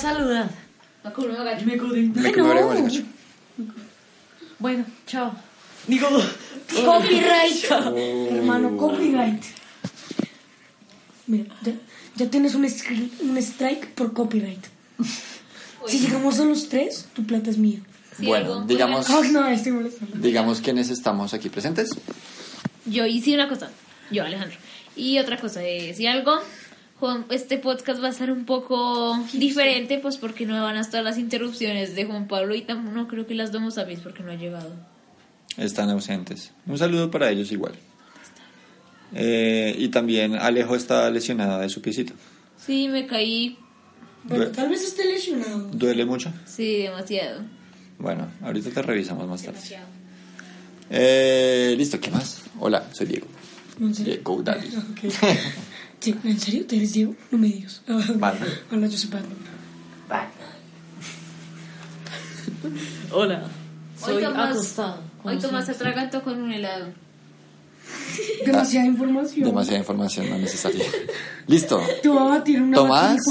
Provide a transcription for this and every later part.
¿Quién va a saludar? Me no. Bueno, chao. Digo, Copyright. Hermano, copyright. Mira, ya, ya tienes un, scri- un strike por copyright. Si llegamos a los tres, tu plata es mía. Sí, bueno, algo, digamos, Ah, no, estoy molestando. digamos quiénes estamos aquí presentes. Yo hice una cosa, yo Alejandro. Y otra cosa, eh, si algo, Juan, este podcast va a ser un poco diferente, pues porque no van a estar las interrupciones de Juan Pablo y tampoco no creo que las demos a porque no ha llegado. Están ausentes. Un saludo para ellos igual. Eh, y también Alejo está lesionada de su piecito. Sí, me caí, Bueno, tal vez esté lesionado. ¿Duele mucho? sí, demasiado. Bueno, ahorita te revisamos más tarde. Demasiado. Eh, Listo, ¿qué más? Hola, soy Diego. Diego Daddy. Ok. Sí, ¿En serio? ¿Te eres Diego? No me digas. Batman. Hola, yo soy Batman. hola. Hoy Soy Tomás, acostado. hoy Tomás se siempre. atragantó con un helado. Demasiada información. Demasiada información no necesaria. Listo. Voy a batir una Tomás,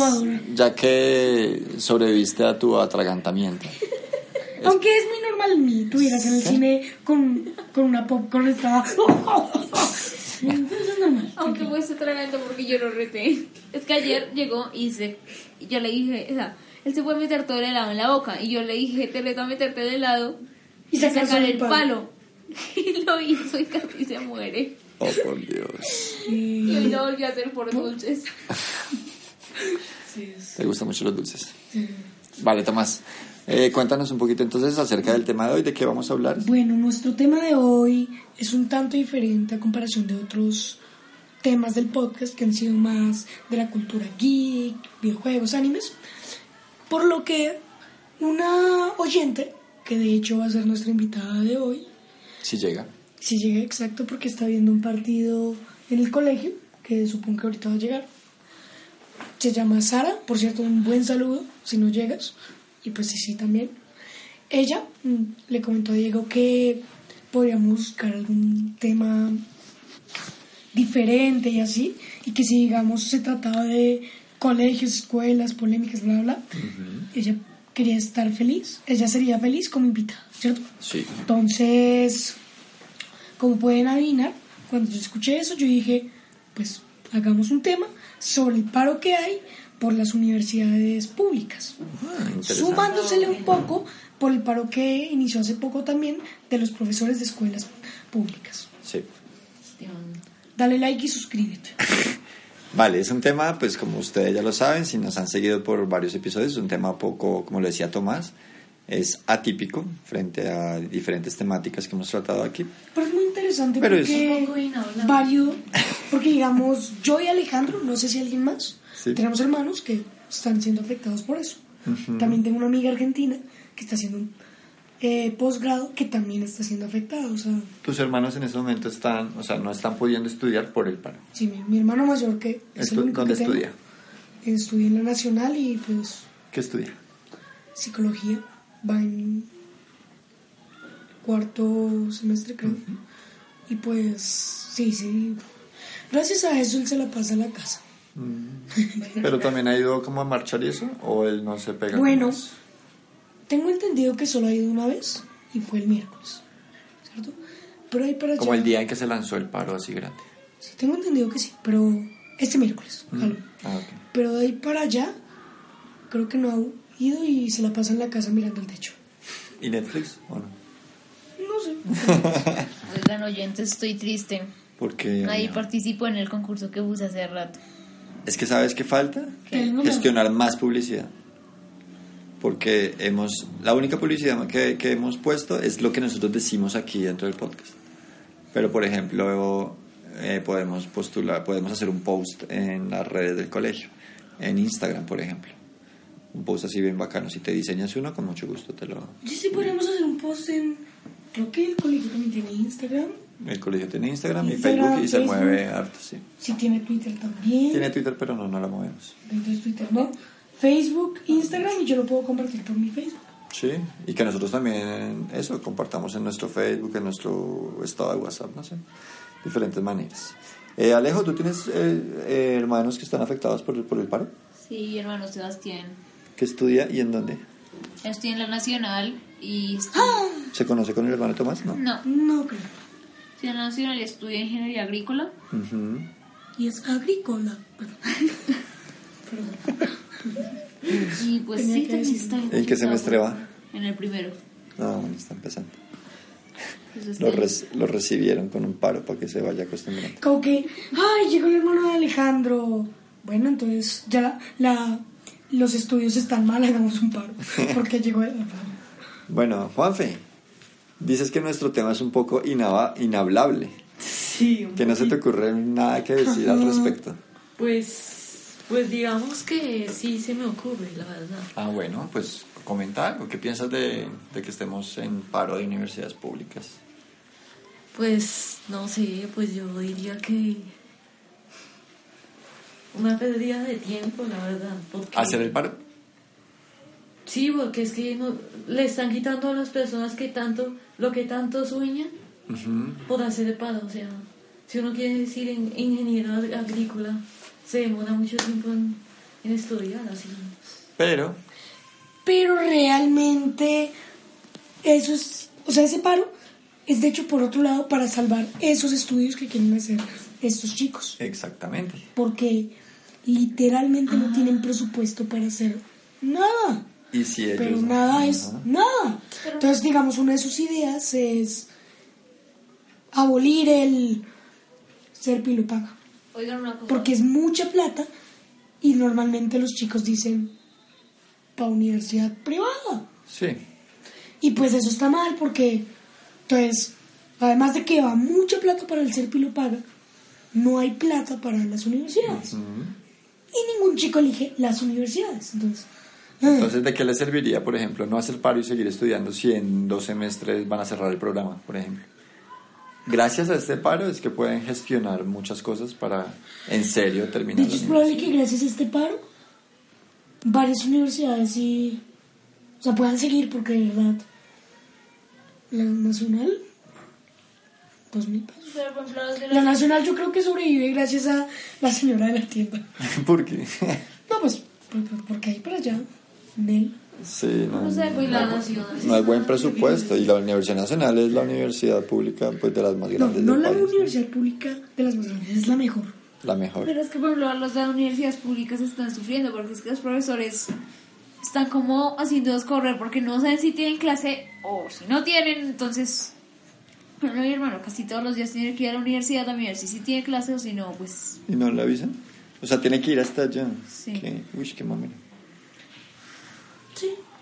ya que sobreviviste a tu atragantamiento. Aunque es muy normal mí, tuvieras en el cine con, con una popcorn estaba... Normal. Aunque fue se atragantó porque yo lo reté. Es que ayer llegó y se, y yo le dije, o sea, él se puede meter todo el helado en la boca. Y yo le dije, te reto a meterte el helado Y y sacar el palo. Y lo hizo y casi se muere. Oh, por Dios. Y hoy lo volvió a hacer por dulces. ¿Te gustan mucho los dulces? Vale, Tomás. eh, cuéntanos un poquito entonces acerca del tema de hoy, de qué vamos a hablar. Bueno, nuestro tema de hoy es un tanto diferente a comparación de otros temas del podcast que han sido más de la cultura geek, videojuegos, animes. Por lo que una oyente, que de hecho va a ser nuestra invitada de hoy, Si llega. si llega exacto porque está viendo un partido en el colegio, que supongo que ahorita va a llegar. Se llama Sara, por cierto, un buen saludo si no llegas. Y pues sí, sí, también. Ella mm, le comentó a Diego que podríamos buscar algún tema diferente y así. Y que si, digamos, se trataba de colegios, escuelas, polémicas, bla, bla, ella quería estar feliz. Ella sería feliz como invitada, ¿cierto? Sí. Entonces, como pueden adivinar, cuando yo escuché eso, yo dije, pues hagamos un tema sobre el paro que hay por las universidades públicas, Ah, sumándosele un poco por el paro que inició hace poco también de los profesores de escuelas públicas. Sí. Dale like y suscríbete. Vale, es un tema, pues como ustedes ya lo saben, si nos han seguido por varios episodios, es un tema poco, como lo decía Tomás, es atípico frente a diferentes temáticas que hemos tratado aquí. Pero es muy interesante Pero es- porque inhablable. varios, porque digamos, yo y Alejandro, no sé si alguien más, Sí. tenemos hermanos que están siendo afectados por eso. También tengo una amiga argentina que está haciendo un eh, posgrado que también está siendo afectada. O sea, Tus hermanos en este momento están, o sea, no están pudiendo estudiar por el paro. sí, mi, mi hermano mayor que es Estu- ¿Dónde que tengo, estudia? Estudia en la Nacional y pues ¿Qué estudia? psicología. Va en cuarto semestre, creo. Y pues, sí, sí. Gracias a eso él se la pasa a la casa. Pero también ha ido como a marchar y eso, o él no se pega. Bueno? Tengo entendido que solo ha ido una vez y fue el miércoles, ¿cierto? Pero ahí para allá. como el día en que se lanzó el paro así grande. Sí, tengo entendido que sí, pero este miércoles, Halloween. Ah, ok. Pero de ahí para allá, creo que no ha ido y se la pasa en la casa mirando el techo. ¿Y Netflix o no? No sé. Oigan, oyentes, estoy triste. Porque Nadie participó en el concurso que puse hace rato. es que sabes qué falta ¿Qué? gestionar más publicidad porque hemos la única publicidad que, que hemos puesto es lo que nosotros decimos aquí dentro del podcast pero por ejemplo eh, podemos postular podemos hacer un post en las redes del colegio en Instagram por ejemplo un post así bien bacano si te diseñas uno con mucho gusto te lo Sí, sí, podríamos hacer un post en. Creo que el colegio también tiene Instagram. el colegio tiene Instagram, y Instagram, Facebook y se Facebook. mueve harto sí Sí, tiene Twitter también. tiene Twitter pero no no la movemos Entonces, Twitter no. Facebook, Instagram y yo lo puedo compartir por mi Facebook. Sí, y que nosotros también eso compartamos en nuestro Facebook, en nuestro estado de WhatsApp, no sé, diferentes maneras. Eh, Alejo, ¿tú tienes eh, eh, hermanos que están afectados por el, por el paro? Sí, hermano Sebastián. ¿Qué estudia y en dónde? Estoy en la Nacional y estoy... ¿Se conoce con el hermano Tomás? No. No, No creo. estoy en la Nacional y estudio Ingeniería Agrícola. Y es agrícola. Perdón. Y pues Tenía sí, que también está ¿En qué semestre va? En el primero. Ah, bueno, está empezando. Pues Lo, lo recibieron con un paro para que se vaya acostumbrando. Como que, ay, llegó el hermano de Alejandro. Bueno, entonces ya la, la- los estudios están mal, hagamos un paro. Porque llegó el hermano. Bueno, Juanfe, dices que nuestro tema es un poco inaba- inhablable. Sí, un Que no se te poquito. ocurre nada que decir al respecto. Pues, pues digamos que sí se me ocurre, la verdad. Ah, bueno, pues comenta algo. ¿Qué piensas de, de que estemos en paro de universidades públicas? Pues, no sé, pues yo diría que una pérdida de tiempo, la verdad. Porque, ¿Hacer el paro? Sí, porque es que no, le están quitando a las personas que tanto, lo que tanto sueñan Ujú. por hacer el paro. O sea, si uno quiere decir en, ingeniero ag- agrícola, se demora mucho tiempo en, en estudiar, así. Pero, Pero realmente, eso es, o sea, ese paro es de hecho por otro lado para salvar esos estudios que quieren hacer estos chicos. exactamente. Porque literalmente no tienen presupuesto para hacer nada. Y si ellos... Pero nada es nada. Entonces, digamos, una de sus ideas es abolir el ser pilo paga. Oigan una cosa. Porque es mucha plata y normalmente los chicos dicen para universidad privada. Sí. Y pues eso está mal porque, entonces, además de que va mucha plata para el ser pilo paga, no hay plata para las universidades. Y ningún chico elige las universidades. Entonces, ah, Entonces, ¿de qué le serviría, por ejemplo, no hacer paro y seguir estudiando si en dos semestres van a cerrar el programa, por ejemplo? Gracias a este paro es que pueden gestionar muchas cosas para, en serio, de terminar hecho, la es probable que gracias a este paro, varias universidades sí, o sea, puedan seguir porque de verdad, la nacional, dos mil pesos. De La nacional yo creo que sobrevive gracias a la señora de la tienda. ¿Por qué? No, pues, por- por- porque ahí para allá, Nel. Sí, no, No sé, pues, no la hay- no buen presupuesto y la Universidad Nacional es la universidad pública pues de las más No, grandes no del la país. universidad pública de las más grandes, es la mejor. La mejor. Pero es que, por ejemplo, las universidades públicas están sufriendo porque es que los profesores están como haciéndolos correr porque no saben si tienen clase o si no tienen. Entonces, ejemplo, mi hermano casi todos los días tiene que ir a la universidad a mirar si sí tiene clase o si no, pues ¿Y no le avisan? O sea, tiene que ir hasta allá. Sí. Qué- Uy, qué mamera.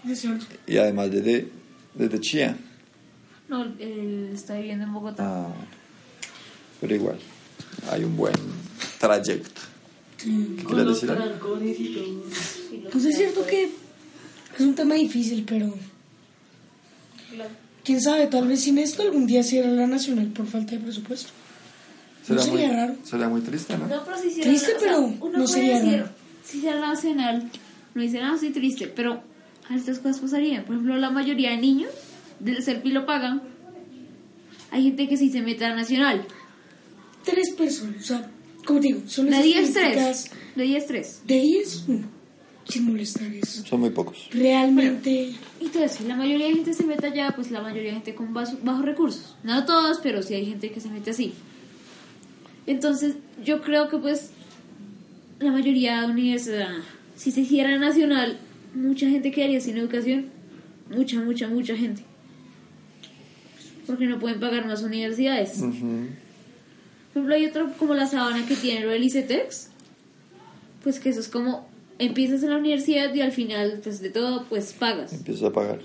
Sí, es cierto. Y además desde, desde Chía. no, él está viviendo en Bogotá. Ah. Pero igual, hay un buen trayecto. ¿Qué Con quieres los decir? algo? trancones y todo. Pues es cierto que es un tema difícil, pero quién sabe, tal vez sin esto algún día cierra la nacional por falta de presupuesto. No Será sería muy, raro. Sería muy triste, ¿no? No, pero si hiciera Triste, o sea, pero uno no puede sería decir, raro. Si hiciera la nacional, no dice nada, estoy triste, pero estas cosas pasarían. Por ejemplo, la mayoría de niños del ser lo pagan. Hay gente que sí se mete a la nacional. Tres personas, o sea, como te digo, son De las 10, estadísticas 3. De 10, 3. De 10, uno, sin molestar es Son muy pocos. realmente... Entonces, si la mayoría de gente se mete allá, pues la mayoría de gente con bajo- bajos recursos. No todos, pero sí hay gente que se mete así. Entonces, yo creo que pues la mayoría de universidad, si se hiciera nacional, mucha gente quedaría sin educación. Mucha, mucha, mucha gente. Porque no pueden pagar más universidades. Por ejemplo, hay otro como la sabana que tiene lo del ICETEX. Pues que eso es como empiezas en la universidad y al final, pues de todo, pues pagas. Empiezas a pagar.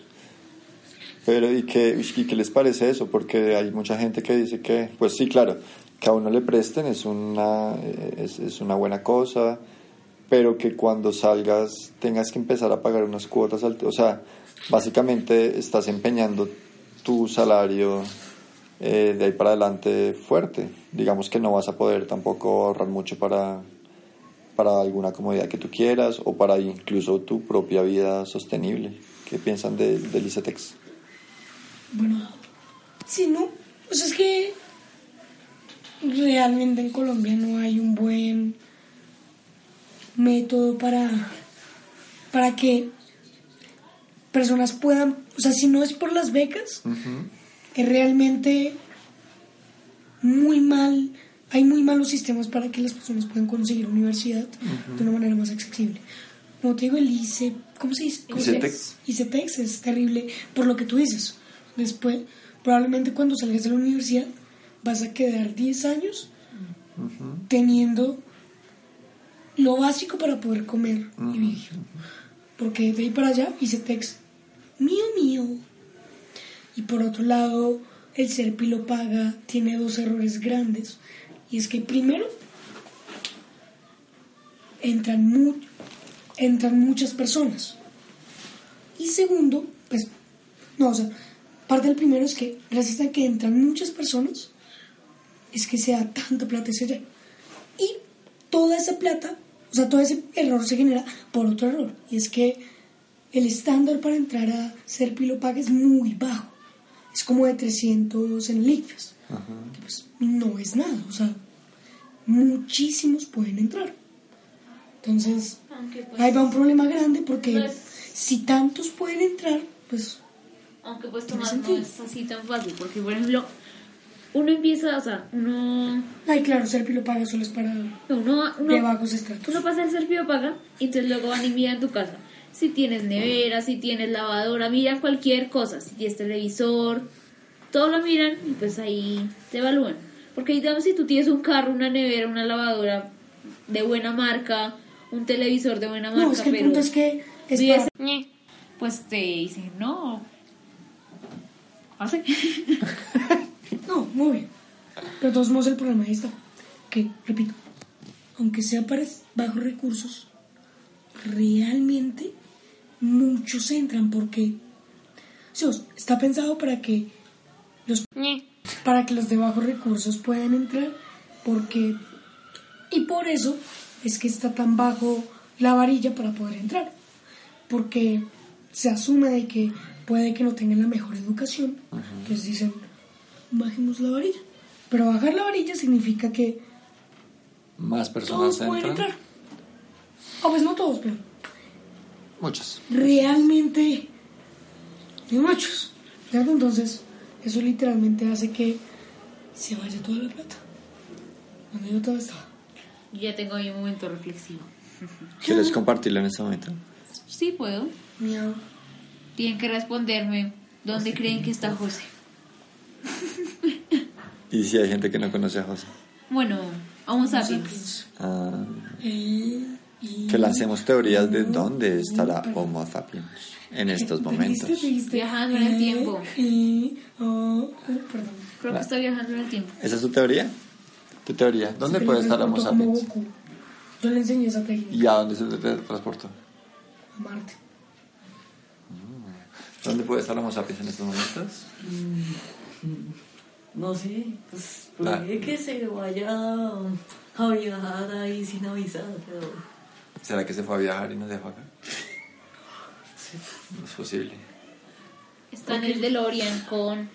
Pero, ¿y qué, y qué les parece eso? Porque hay mucha gente que dice que, pues sí, claro, que a uno le presten es una, es, es una buena cosa, pero que cuando salgas tengas que empezar a pagar unas cuotas altas. O sea, básicamente estás empeñando tu salario eh, de ahí para adelante fuerte. Digamos que no vas a poder tampoco ahorrar mucho para, para alguna comodidad que tú quieras o para incluso tu propia vida sostenible. ¿Qué piensan de, del? Bueno, sí, no, pues es que realmente en Colombia no hay un buen método para, para que personas puedan, o sea, si no es por las becas, es realmente muy mal, hay muy malos sistemas para que las personas puedan conseguir universidad de una manera más accesible. Como te digo, el ICE, ¿cómo se dice? ICETEX. ICETEX es terrible por lo que tú dices. Después, probablemente cuando salgas de la universidad, vas a quedar 10 años teniendo lo básico para poder comer y vivir. Porque de ahí para allá, ICETEX, mío, mío. Y por otro lado, el SERPI lo paga, tiene dos errores grandes. Y es que primero, entran, mu- entran muchas personas. Y segundo, pues, no, o sea, parte del primero es que gracias a que entran muchas personas, es que se da tanta plata ese allá. Y toda esa plata, o sea, todo ese error se genera por otro error. Y es que el estándar para entrar a ser Paga es muy bajo. Es como de 300 en el ICFES. Que pues no es nada. O sea, muchísimos pueden entrar. Entonces, pues, ahí va un problema grande porque Pues- si tantos pueden entrar, pues aunque pues tomar no es así tan fácil, porque por ejemplo, uno empieza, o sea, uno, Ay, claro, ser Paga solo es para uno, de uno, bajos estratos. uno pasa el servicio paga y entonces luego van y miran tu casa. Si tienes nevera, si tienes lavadora, miran cualquier cosa, si tienes televisor, todo lo miran y pues ahí te evalúan. Porque digamos si tú tienes un carro, una nevera, una lavadora de buena marca, un televisor de buena marca, No, es que el pero punto es que es para- pues te dicen, no, hace. No, muy bien. Pero de todos modos el problema ahí está. Que, repito, aunque sea para bajos recursos, realmente muchos entran porque está pensado para que los para que los de bajos recursos puedan entrar porque y por eso es que está tan bajo la varilla para poder entrar porque se asume de que puede que no tengan la mejor educación entonces dicen bajemos la varilla pero bajar la varilla significa que Más personas todos pueden entran. entrar o pues no todos pero Muchos. realmente hay muchos entonces eso literalmente hace que se vaya toda la plata donde yo todo estaba ya tengo mi momento reflexivo. ¿Quieres compartirlo en este momento? Sí puedo. Miau. Tienen que responderme dónde creen que está José. Y si hay gente que no conoce a José. Bueno, a sapiens. Ah, Eh, que lancemos teorías de dónde estará Homo sapiens en estos momentos. Viajando en el Eh, tiempo. eh, oh, oh. Creo que está viajando en el tiempo. ¿Esa es tu teoría? ¿Tu teoría? ¿Dónde puede estar Homo sapiens? Yo le enseñé esa técnica ¿Y a dónde se transportó? a Marte. ¿Dónde puede estar Homo sapiens en estos momentos? No sé, pues Ah. puede que se vaya a viajar ahí sin avisar, pero ¿Será que se fue a viajar y nos dejó acá? No es posible. Está en el DeLorean con,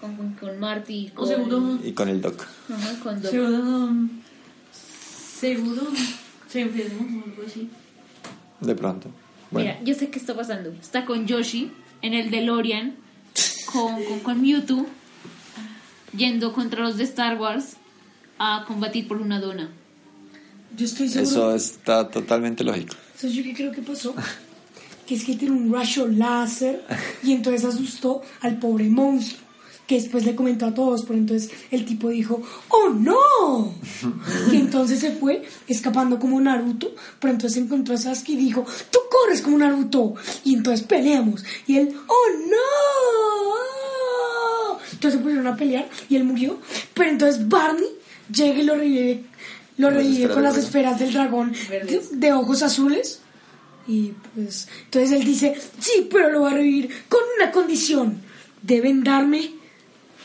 con, con, con Marty. Con, seguro, Y con el doc. Ajá, con Doc. seguro, seguro se enfermó o algo así. De pronto. Bueno, Mira, yo sé qué está pasando. Está con Yoshi en el DeLorean con, con, con Mewtwo yendo contra los de Star Wars a combatir por una dona. Yo estoy seguro. eso está totalmente lógico. ¿Sabes yo qué creo que pasó? Que es que tiene un rayo láser y entonces asustó al pobre monstruo. Que después le comentó a todos, pero entonces el tipo dijo, ¡Oh no! Y entonces se fue escapando como Naruto, pero entonces encontró a Sasuke y dijo, ¡Tú corres como Naruto! Y entonces peleamos. Y él, ¡Oh no! Entonces se pusieron a pelear y él murió. Pero entonces Barney llega y lo revive, lo Con las revive esferas con del las dragón. esferas del dragón de, de ojos azules. Y pues, entonces él dice, sí, pero lo va a revivir con una condición. Deben darme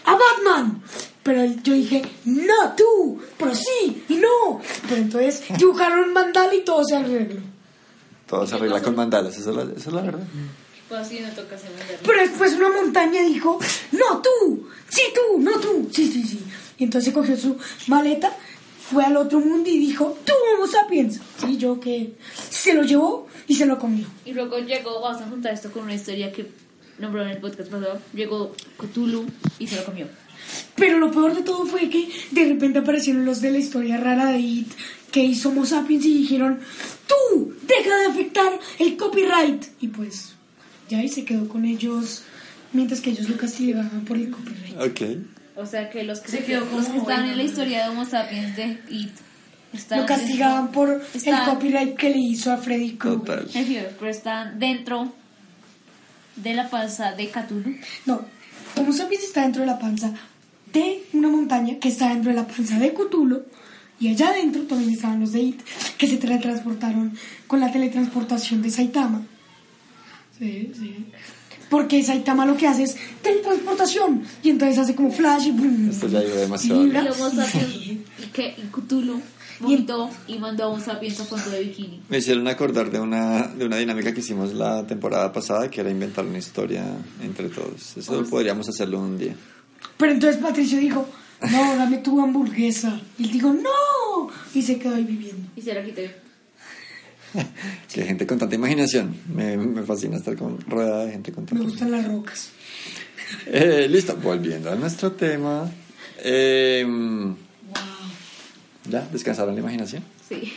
a Batman. Pero yo dije, no tú, pero sí y no. Pero entonces dibujaron un mandala y todo se arregló. Todo se arregla con mandalas, eso es la, eso es la verdad. Pues no Pero después una montaña dijo, no tú, sí tú, no tú, sí, sí, sí. Y entonces cogió su maleta fue al otro mundo y dijo, tú Homo sapiens. Sí, yo que se lo llevó y se lo comió. Y luego llegó, vamos a juntar esto con una historia que nombró en el podcast pasado. Llegó Cthulhu y se lo comió. Pero lo peor de todo fue que de repente aparecieron los de la historia rara de It, que hizo Homo sapiens y dijeron, tú, deja de afectar el copyright. Y pues, ya ahí se quedó con ellos, mientras que ellos lo castigaban por el copyright. Ok. O sea que los que, Se se quedó los que en la historia de Homo sapiens de It estaban Lo castigaban por el copyright que le hizo a Freddy Krueger. Pero están dentro de la panza de Cthulhu. No, Homo sapiens está dentro de la panza de una montaña que está dentro de la panza de Cthulhu. Y allá adentro también estaban los de It, que se teletransportaron con la teletransportación de Saitama. Sí, sí. Porque Saitama lo que hace es teletransportación. Y entonces hace como flash y boom. Esto ya iba demasiado. Y y que y Cthulhu vomitó y mandó a Homo sapiens a fondo de bikini. Me hicieron acordar de una, de una dinámica que hicimos la temporada pasada, que era inventar una historia entre todos. Eso podríamos hacerlo un día. Pero entonces Patricio dijo, no, dame tu hamburguesa. Y él dijo, no. Y se quedó ahí viviendo. Y se la quité. Que gente con tanta imaginación. Me, me fascina estar con, rodeada de gente con Me tanta gustan las rocas. Eh, listo, volviendo a nuestro tema. Eh, ¿Ya? ¿Descansaron la imaginación? Sí.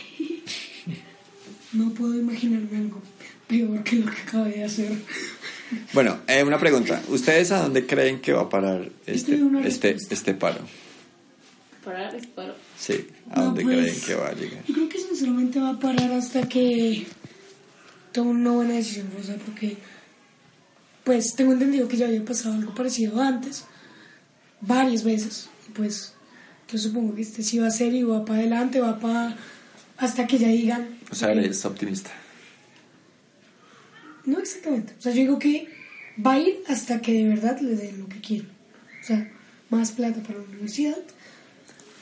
No puedo imaginarme algo peor que lo que acabé de hacer. Bueno, eh, una pregunta. ¿Ustedes a dónde creen que va a parar este, este, este paro? Para el disparo. Sí, ¿a No, dónde pues, creen que va a llegar? Yo creo que sinceramente va a parar hasta que tome una buena decisión, o sea, porque pues tengo entendido que ya había pasado algo parecido antes, varias veces, y pues yo supongo que este sí va a ser y va para adelante, va para hasta que ya digan. O sea, eres optimista. No exactamente, o sea, yo digo que va a ir hasta que de verdad le den lo que quieren, o sea, más plata para la universidad.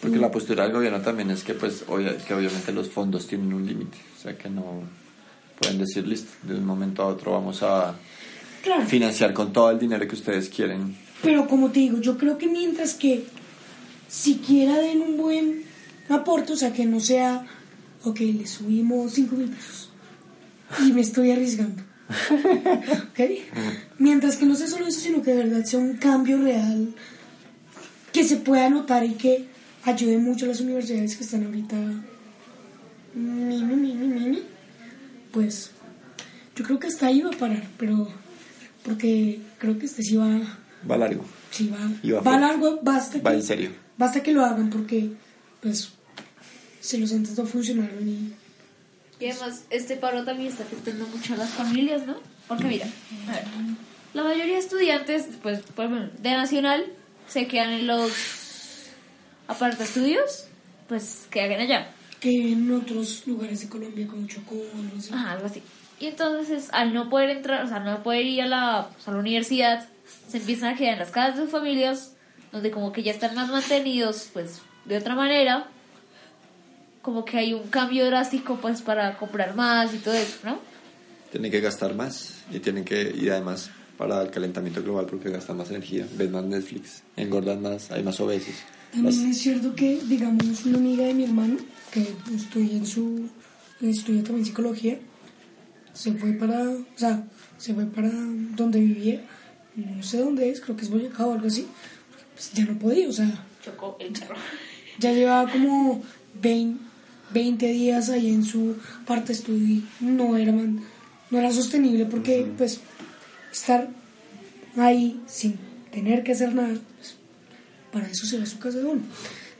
Porque la postura del gobierno también es que, pues, obvia- que obviamente los fondos tienen un límite. O sea, que no pueden decir, listo, de un momento a otro vamos a Claro. financiar con todo el dinero que ustedes quieren. Pero como te digo, yo creo que mientras que siquiera den un buen aporte, o sea, que no sea, ok, le subimos 5 mil pesos y me estoy arriesgando. ¿Ok? Mientras que no sea solo eso, sino que de verdad sea un cambio real que se pueda notar y que ayude mucho a las universidades que están ahorita. Mimi, mimi, mimi. Pues yo creo que hasta ahí va a parar, pero porque creo que este sí va. Va largo. Sí, va, Y va largo, basta que, Va en serio. basta que lo hagan porque, pues, si los entes no funcionaron y... Y además, este paro también está afectando mucho a las familias, ¿no? Porque mira, a ver, la mayoría de estudiantes, pues, por ejemplo, de Nacional, se quedan en los aparta estudios, pues, que hagan allá. que en otros lugares de Colombia como Chocó o algo así. Ajá, algo así. Y entonces, al no poder entrar, o sea, no poder ir a la, pues, a la universidad, se empiezan a quedar en las casas de sus familias, donde como que ya están más mantenidos, pues, de otra manera, como que hay un cambio drástico, pues, para comprar más y todo eso, ¿no? Tienen que gastar más y tienen que y además para el calentamiento global porque gastan más energía, ven más Netflix, engordan más, hay más obesos. También es cierto que, digamos, una amiga de mi hermano, que estudia en su... estudia también psicología, se fue para... o sea, se fue para donde vivía, no sé dónde es, creo que es Boyacá o algo así, pues ya no podía, o sea... Chocó el carro. Ya llevaba como 20, 20 días ahí en su parte de estudio y no era, man- no era sostenible porque pues estar ahí sin tener que hacer nada, para eso se va a su casa de uno.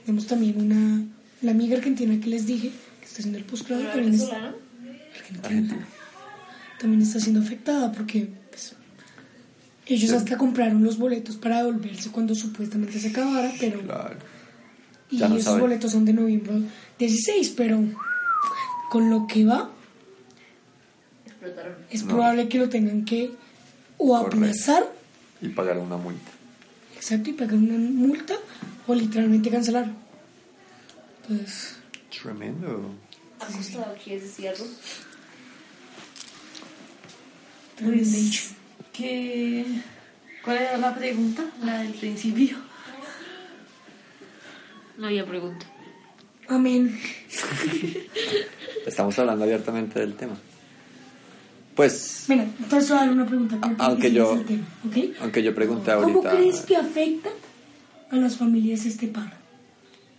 Tenemos también una, la amiga argentina que les dije, que está haciendo el posgrado, también, es- argentina, también está siendo afectada porque pues, ellos hasta compraron los boletos para devolverse cuando supuestamente se acabara, pero... Claro. Y no esos boletos son de noviembre 16, pero con lo que va, Explotaron. es No. probable que lo tengan que o Correcto. aplazar, Y pagar una multa. Exacto, y pagar una multa o literalmente cancelar. Entonces, Tremendo. ¿Ha costado, quieres decir algo? ¿Qué? ¿Cuál era la pregunta? La del principio. No había pregunta. Amén. Estamos hablando abiertamente del tema. Pues, Mira, entonces voy a dar una pregunta. Aunque que yo- tema, ¿ok? aunque yo pregunté ¿Cómo ahorita... crees que afecta a las familias este paro?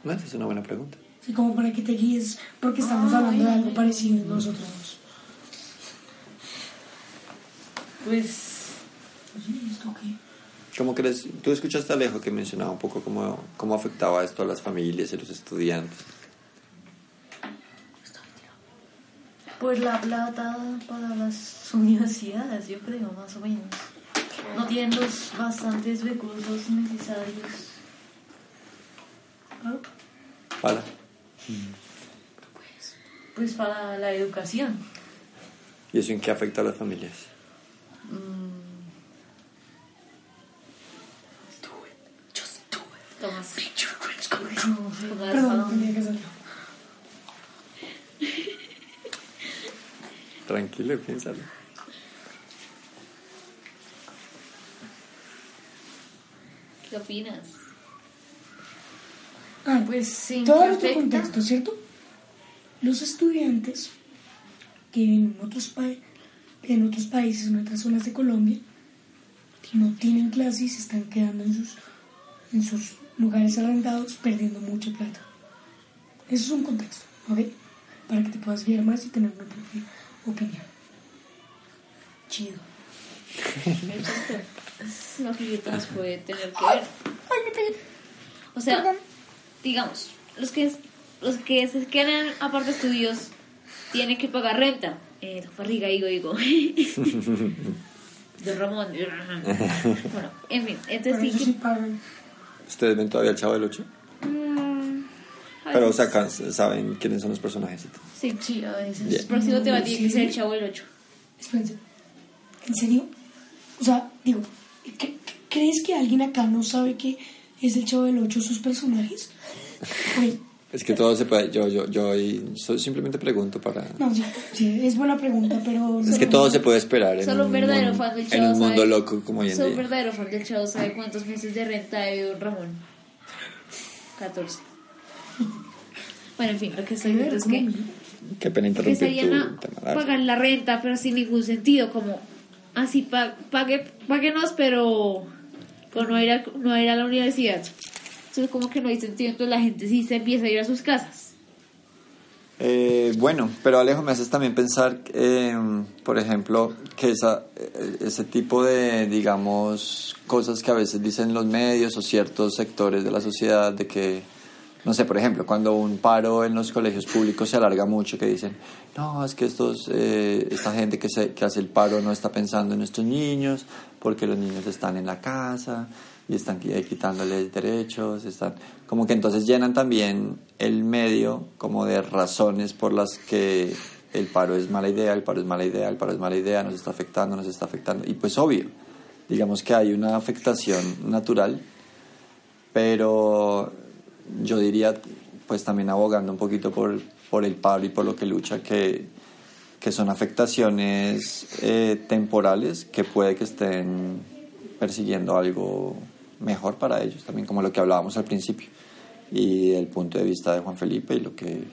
No, esa es una buena pregunta. Así como para que te guíes, porque estamos hablando de algo parecido nosotros dos. Pues Oye, ¿y ¿esto qué? ¿Cómo crees? Tú escuchaste a Alejo que mencionaba un poco cómo, cómo afectaba esto a las familias y los estudiantes. Pues la plata para las universidades, yo creo, más o menos. No tienen los bastantes recursos necesarios. ¿Ah? Para. Pues para la educación. ¿Y eso en qué afecta a las familias? Tomás. No sé, Tomás, Perdón, ¿para dónde? tenía que hacerlo. Tranquilo y piénsalo. ¿Qué opinas? Ah, Pues sí, todo ¿qué nuestro afecta? contexto, ¿cierto? Los estudiantes que viven en otros, pa- en otros países, en otras zonas de Colombia, que no tienen clases y se están quedando en sus, en sus lugares arrendados perdiendo mucha plata. Eso es un contexto, ¿ok? Para que te puedas guiar más y tener una propia opinión. Chido. No nos puede tener que ver. O sea, digamos, los que, los que se quedan aparte de estudios tienen que pagar renta. Eh, Farriga, digo, digo. De Ramón. bueno, en fin, entonces sí que... ¿Ustedes ven todavía el Chavo del 8? Mm, Pero, o sea, saben quiénes son los personajes. y. Sí, Sí, a veces. Bien. el próximo tema tiene que ser el chavo del 8. Espérense. ¿En serio? O sea, digo, ¿cre- ¿crees que alguien acá no sabe que es el Chavo del 8 sus personajes? Oye, Es que todo se puede. Yo, yo, yo so- simplemente pregunto para. no, sí, sí, es buena pregunta, pero... Es que todo se puede esperar en Solo un, un verdadero mundo, fan del en Chavo un mundo sabe- loco como hoy en un día. verdadero fan del chavo, ¿sabe cuántos meses de renta debe don Ramón? 14. Bueno, en fin, lo que estoy diciendo es que, Qué pena que interrumpir dale. pagar la renta, pero sin ningún sentido, como así, pa, pague, páguenos, pero, pero no, ir a, no ir a la universidad. Eso es como que no hay sentido, entonces la gente sí se empieza a ir a sus casas. Eh, bueno, pero Alejo, me haces también pensar, eh, por ejemplo, que esa, eh, ese tipo de, digamos, cosas que a veces dicen los medios o ciertos sectores de la sociedad, de que, no sé, por ejemplo, cuando un paro en los colegios públicos se alarga mucho, que dicen, no, es que estos, eh, esta gente que, se, que hace el paro no está pensando en nuestros niños, porque los niños están en la casa y están qui- quitándoles derechos, están como que entonces llenan también el medio como de razones por las que el paro es mala idea, el paro es mala idea, el paro es mala idea, nos está afectando, nos está afectando. Y pues obvio, digamos que hay una afectación natural, pero yo diría pues también abogando un poquito por, por el paro y por lo que lucha, que, que son afectaciones eh, temporales que puede que estén persiguiendo algo mejor para ellos, también como lo que hablábamos al principio, y el punto de vista de Juan Felipe y lo que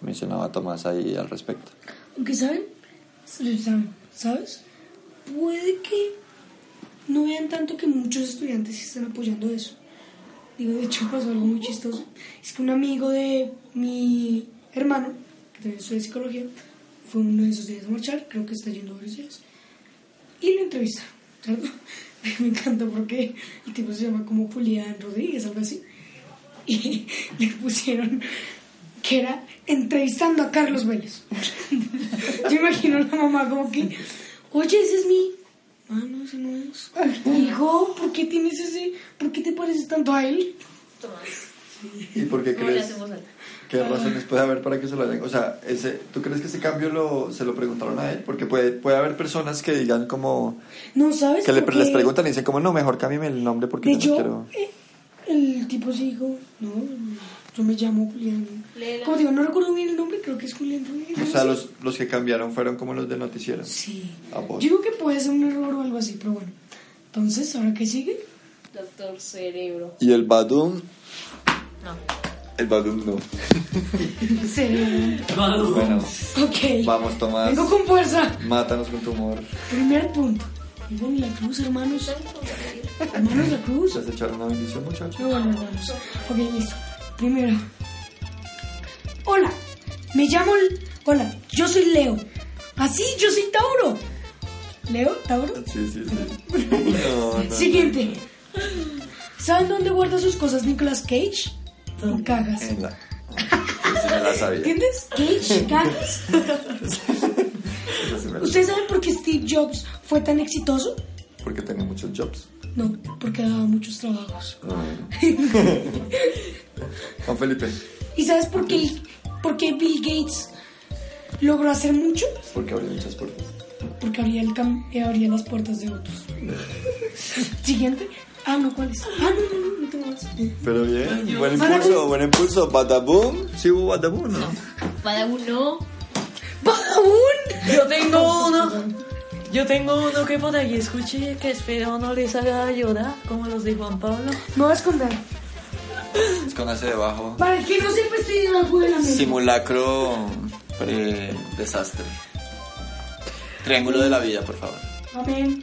mencionaba Tomás ahí al respecto. Aunque saben, ¿sabes? Puede que no vean tanto que muchos estudiantes están apoyando eso. Digo, de hecho pasó algo muy chistoso. Es que un amigo de mi hermano, que también estudia psicología, fue uno de esos días a marchar, creo que está yendo varios días, y lo entrevista, ¿cierto? Me encanta porque el tipo se llama como Julián Rodríguez, algo así. Y le pusieron que era entrevistando a Carlos Vélez. Yo imagino a la mamá como que, oye, ese es mi... Ah, no, ese no es. Hijo, ¿por qué tienes ese... ¿Por qué te pareces tanto a él? Tomás. ¿Y por qué crees? ¿Qué razones puede haber para que se lo hayan? O sea, ese, ¿tú crees que ese cambio lo, se lo preguntaron a él? Porque puede, puede haber personas que digan como... No, ¿sabes? Que le- les preguntan y dicen como, no, mejor cámbiame el nombre porque De yo no quiero... eh, el tipo se dijo, no, yo me llamo Julián. Léela. Como digo, no recuerdo bien el nombre, creo que es Julián Rodríguez. O sea, los, los que cambiaron fueron como los de noticiero. Sí. A vos. Yo digo que puede ser un error o algo así, pero bueno. Entonces, ¿ahora qué sigue? Doctor Cerebro. Y el Badum, No. El Badum no. Sí. Bueno, Ok. vamos, Tomás. Vengo con fuerza. Mátanos con tu humor. Primer punto. Miren la cruz, hermanos. Hermanos, la cruz. ¿Se has echado una bendición, muchachos? No, bueno, hermanos. Ok, listo. Primero. Hola. Me llamo... Hola, yo soy Leo. Así, yo soy Tauro. ¿Leo? ¿Tauro? Sí, sí, sí. No, no. Siguiente. ¿Saben dónde guarda sus cosas Nicolas Cage? En cajas. En la... Esa sí me la sabía. ¿Entiendes? Cage, cajas. Sí ¿Ustedes saben por qué Steve Jobs fue tan exitoso? Porque tenía muchos jobs. No, porque daba muchos trabajos. Juan Felipe. ¿Y sabes por qué, por qué Bill Gates logró hacer mucho? Porque abrió muchas puertas. Porque abría, el cam- eh, abría las puertas de otros. Siguiente. Ah, no, ¿cuál es? Ah, no, no, no, no tengo más. Pero bien, buen impulso, buen impulso. Badaboom. Sí hubo Badaboom, ¿no? Para uno. ¡Babún! Yo tengo uno. Yo tengo uno que por ahí escuché que espero no les haga llorar, como los de Juan Pablo. Me voy a esconder. Escóndase debajo. Para el que no sepa, estoy en algo de la mente. Simulacro pre-desastre. Triángulo de la vida, por favor. Amén.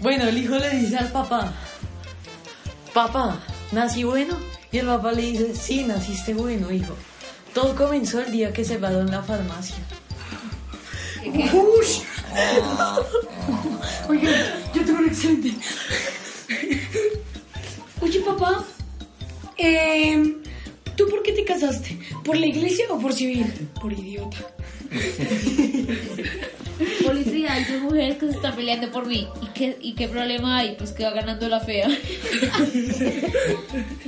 Bueno, el hijo le dice al papá, papá, ¿nací bueno? Y el papá le dice, sí, naciste bueno, hijo. Todo comenzó el día que se paró en la farmacia. ¡Ush! Oye, yo tengo un excelente. Oye, papá, eh, ¿tú por qué te casaste? ¿Por la iglesia o por civil? Por idiota. Policía, hay dos mujeres que se están peleando por mí. ¿Y qué, ¿Y qué problema hay? Pues que va ganando la fea.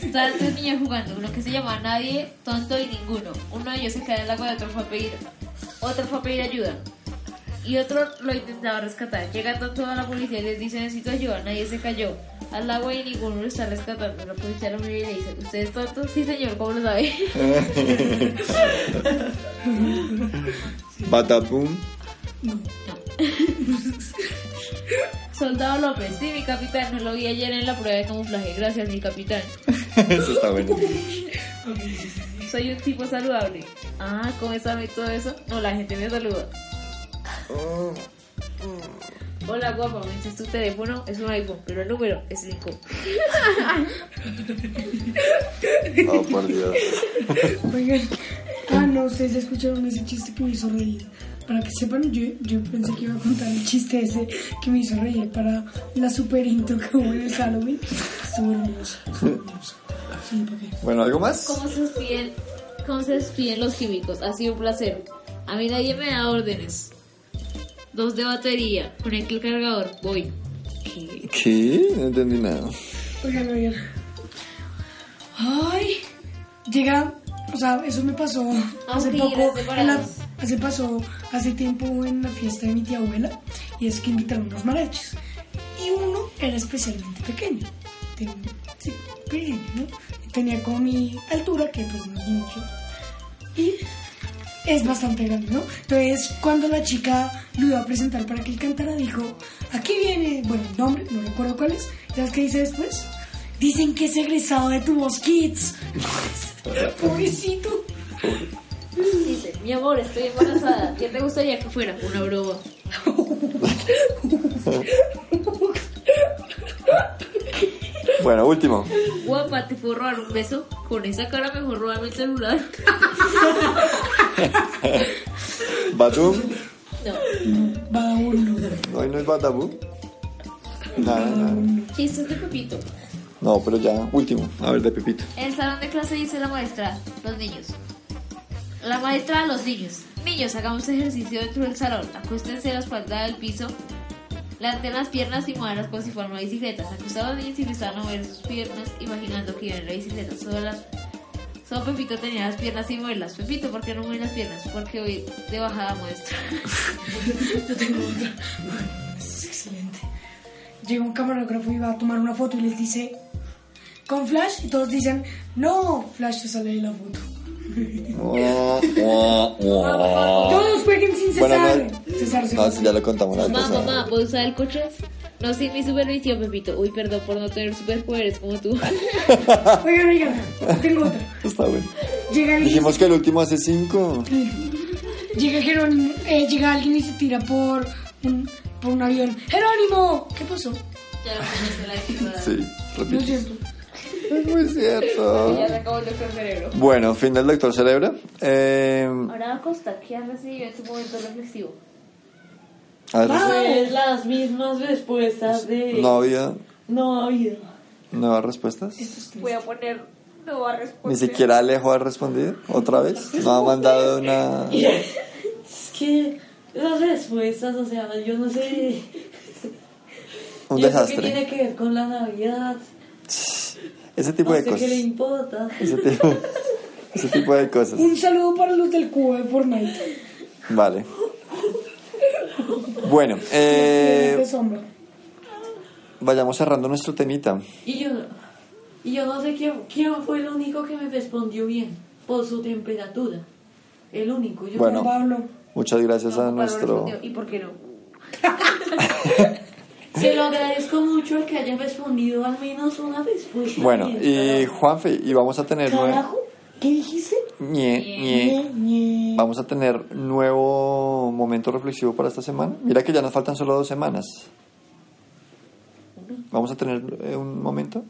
Estaban tres niños jugando, uno que se llama Nadie, Tonto y Ninguno. Uno de ellos se cae en el agua y otro fue a pedir, otro fue a pedir ayuda. Y otro lo intentaba rescatar. Llega toda la policía y les dice necesito ayuda, nadie se cayó. Al agua y ninguno lo está rescatando. La policía lo mira y le dice, ¿usted es tonto? Sí señor, ¿cómo lo sabe? Badaboom. Soldado López, sí, mi capitán, me lo vi ayer en la prueba de camuflaje. Gracias, mi capitán. Eso está bueno. Soy un tipo saludable. Ah, ¿cómo sabe todo eso? No, la gente me saluda. Hola, guapa, me dices tu teléfono, es un iPhone, pero el número es 5. Oh, por Dios. Oigan, ah, no, ustedes escucharon ese chiste que me hizo reír. Para que sepan, yo, yo pensé que iba a contar el chiste ese que me hizo reír para la super intro que hubo en el Halloween. Estuvo hermoso. Bueno, ¿algo más? ¿Cómo se despiden? ¿Cómo se despiden los químicos? Ha sido un placer. A mí nadie me da órdenes. Dos de batería, conecta el cargador, voy. ¿Qué? ¿Qué? No entendí nada. Oigan, oigan. Ay, llega, o sea, eso me pasó hace poco, en la- hace pasó hace tiempo en la fiesta de mi tía abuela y es que invitaron unos mariachis y uno era especialmente pequeño, Ten- sí, pequeño, ¿no? Tenía como mi altura que pues no es mucho y es bastante grande, ¿no? Entonces, cuando la chica lo iba a presentar para que él cantara, dijo, aquí viene, bueno, el nombre, no recuerdo cuál es, ¿sabes qué dice después? Dicen que es egresado de tu voz Kids. Pobrecito. Dice, mi amor, estoy embarazada. ¿Qué te gustaría que fuera? Una broma. Bueno, último. Guapa, ¿te puedo robar un beso? Con esa cara mejor robarme el celular. Badum. No. Uno. Hoy no es Badaboom. Nada, nada. Chistes de Pepito. No, pero ya, último. A ver, de Pepito. El salón de clase dice la maestra, los niños. La maestra a los niños. Niños, hagamos ejercicio dentro del salón. Acuéstense la espalda del piso. Levanten las piernas y muevanlas como si fueran una bicicleta. Niños y empezaron a mover sus piernas, imaginando que iban en la bicicleta. Solo, Pepito tenía las piernas sin moverlas. Pepito, ¿por qué no mueves las piernas? Porque hoy de bajada muestra. Yo tengo otra. Es excelente. Llega un camarógrafo y va a tomar una foto y les dice, ¿con flash? Y todos dicen, no, flash te sale de la foto. Todos jueguen sin no- Cesar se No, sí, ya lo contamos la Mamá, pasada. mamá, ¿puedo usar el coche? No sin mi supervisión, Pepito. Uy, perdón por no tener superpoderes como tú. Oigan, oigan, tengo otra. Está bueno. Llega alguien, Dijimos que el último hace cinco. llega, Jerónimo- eh, llega alguien y se tira por un, por un avión. ¡Jerónimo! ¿Qué pasó? Ya lo puse la. Sí, No es repito. cierto. Es muy cierto. Ya se acabó el doctor cerebro. Bueno, fin del doctor Cerebro. Eh, Ahora Acosta, ¿qué has recibido en tu momento reflexivo? a ver, Pues las mismas respuestas de... no había No ha habido. nuevas respuestas. Voy a poner nueva respuesta. Ni siquiera Alejo ha respondido otra vez. No ha mandado una. Es que las respuestas, o sea, yo no sé... Un ¿Y eso ¿Qué desastre. tiene que ver con la Navidad? Ese tipo No de sé qué le cosas. importa. Ese tipo, ese tipo de cosas. Un saludo para los del cubo de Fortnite. Vale. Bueno, eh, vayamos cerrando nuestro temita. Y yo, y yo no sé quién, quién fue el único que me respondió bien por su temperatura. El único. Yo Bueno. Pablo. Muchas gracias a Pablo nuestro. respondió, ¿Y por qué no? Se lo agradezco mucho el que haya respondido al menos una respuesta. Bueno, bien, y Juanfe, y vamos a tener. Carajo, ¿qué dijiste? Ñe, ñe. Ñe, ñe. Vamos a tener nuevo momento reflexivo para esta semana. Mira que ya nos faltan solo dos semanas. Vamos a tener eh, un momento.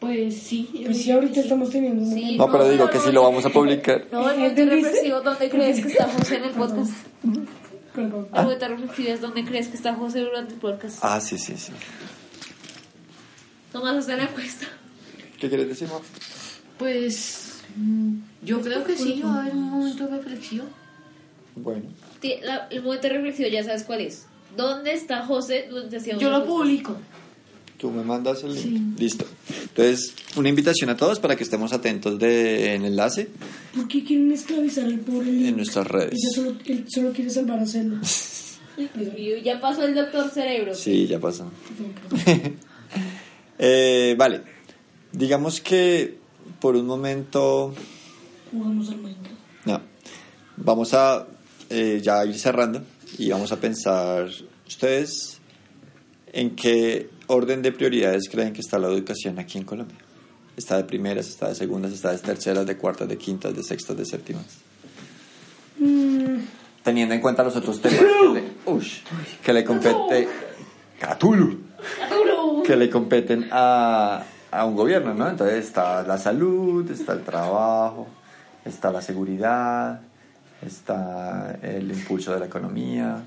Pues sí. Pues sí, ahorita estamos teniendo un Sí. No, pero digo que si lo vamos a publicar. No, el momento reflexivo, ¿dónde crees que está José en el podcast? Perdón. El momento reflexivo es ¿dónde crees que está José durante el podcast? Ah, sí, sí, sí. Nomás hacer la encuesta. ¿Qué quieres decir, Juan? Pues mm, yo creo que sí, va a haber un momento de reflexión. Bueno. La- el momento reflexivo ya sabes cuál es. ¿Dónde está José Yo lo publico. Tú me mandas el link. Listo. Entonces, una invitación a todos para que estemos atentos de, en el enlace ¿Por qué quieren esclavizar al pobre en Link? nuestras redes. Ella solo, él solo quiere salvar a Zelda. Ya pasó el doctor cerebro. Sí, ya pasó. Eh, vale. Digamos que por un momento Jugamos al Minecraft. No. Vamos a eh, ya ir cerrando y vamos a pensar ustedes en qué orden de prioridades creen que está la educación aquí en Colombia. Está de primeras, está de segundas, está de terceras, de cuartas, de quintas, de sextas, de séptimas. Teniendo en cuenta los otros temas que le, ush, que le compete Cthulhu, que le competen a, a un gobierno, ¿no? Entonces está la salud, está el trabajo, está la seguridad, está el impulso de la economía.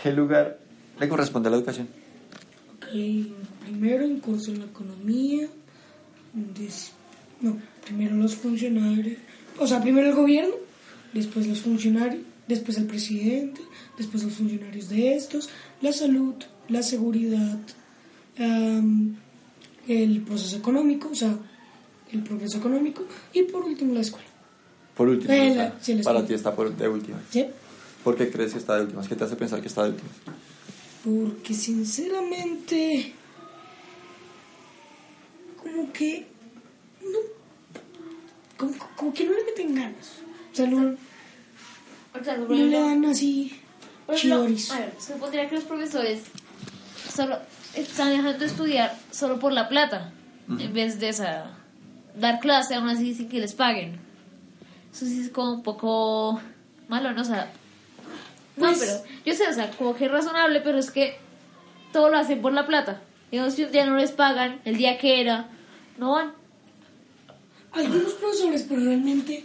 ¿Qué lugar le corresponde a la educación? Ok, primero en curso en la economía. des- no, primero los funcionarios. O sea, primero el gobierno, después los funcionarios, después el presidente, después los funcionarios de estos, la salud, la seguridad, am, el proceso económico, o sea, el progreso económico y por último la escuela. Por último, Eh, la- sí, la para ti está por, de última. ¿Sí? ¿Por qué crees que está de últimas? ¿Qué te hace pensar que está de últimas? Porque sinceramente, como que, no, como, como que no le meten ganas. O sea, no, O sea, no le dan así chidoris. a ver, se supondría que los profesores solo están dejando de estudiar solo por la plata, en vez de esa, dar clase aún así sin que les paguen. Eso sí es como un poco malo, ¿no? O sea, no, Pues- pero yo sé, o sea, como que es razonable, pero es que todo lo hacen por la plata. Digamos, si un día no les pagan, el día que era, no van. Algunos profesores, pero realmente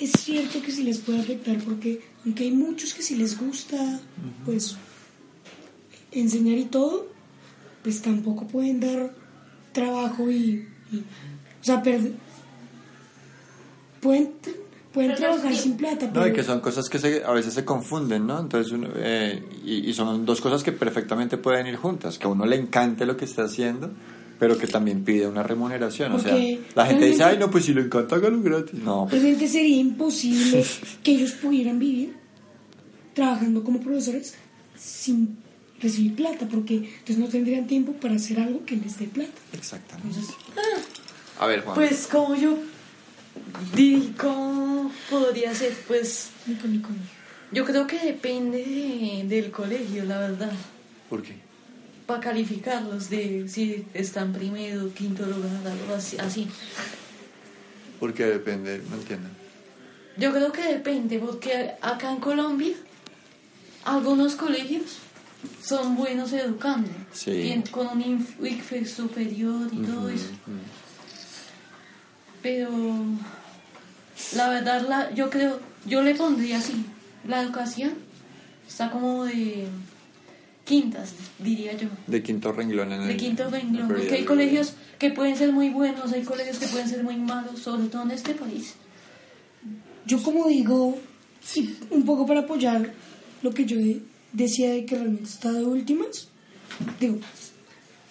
es cierto que sí les puede afectar porque aunque hay muchos que sí les gusta, pues, enseñar y todo, pues tampoco pueden dar trabajo y, y- o sea, perder, pueden, pueden Pero trabajar sin plata, No, pero y que son cosas que se- a veces se confunden, ¿no? Entonces, uno, eh, y, y son dos cosas que perfectamente pueden ir juntas, que a uno le encante lo que está haciendo, pero que también pide una remuneración. O sea, la gente dice, ay, no, pues si le encanta, hágalo gratis. No, pues, realmente sería imposible que ellos pudieran vivir trabajando como profesores sin recibir plata, porque entonces no tendrían tiempo para hacer algo que les dé plata. exactamente. Entonces, A ver, Juan. Pues como yo di, ¿cómo podría ser? Pues Nico, Nico, Nico. Yo creo que depende de- del colegio, la verdad. ¿Por qué? Para calificarlos de si están primero, quinto lugar, algo así. así. Porque depende, no entiendo. Yo creo que depende, porque acá en Colombia algunos colegios son buenos educando. Sí. Bien, con un ICFE superior y todo eso. Pero la verdad, la, yo creo, yo le pondría así. La educación está como de quintas, diría yo. De quinto renglón en el... De quinto renglón, porque hay colegios que pueden ser muy buenos, hay colegios que pueden ser muy malos, sobre todo en este país. Yo como digo, sí, un poco para apoyar lo que yo de- decía de que realmente está de últimas, digo,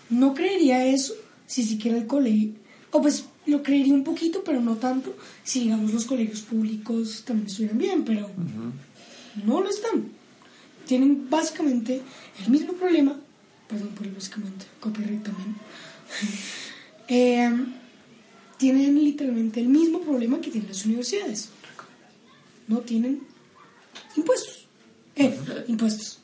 no creería eso si siquiera el colegio, o pues lo creería un poquito, pero no tanto, si digamos los colegios públicos también estuvieran bien, pero no lo están. Tienen básicamente el mismo problema, perdón por el básicamente, copyright también. Eh, tienen literalmente el mismo problema que tienen las universidades. No tienen impuestos. Eh, impuestos.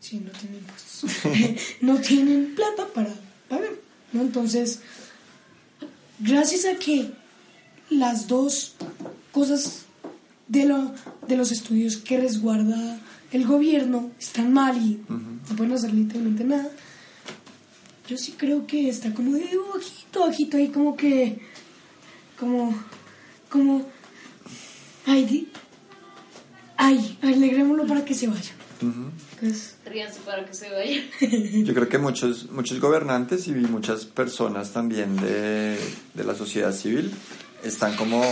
Sí, no tienen impuestos. no tienen plata para pagar. ¿no? Entonces, gracias a que las dos cosas de, lo, de los estudios que resguarda el gobierno están mal y no pueden hacer literalmente nada, yo sí creo que está como de bajito, bajito ahí, como que. Como. Como. Ay, di- ay, alegrémoslo para que se vaya. Ríanse para que se vaya. Yo creo que muchos, muchos gobernantes y muchas personas también de, de la sociedad civil están como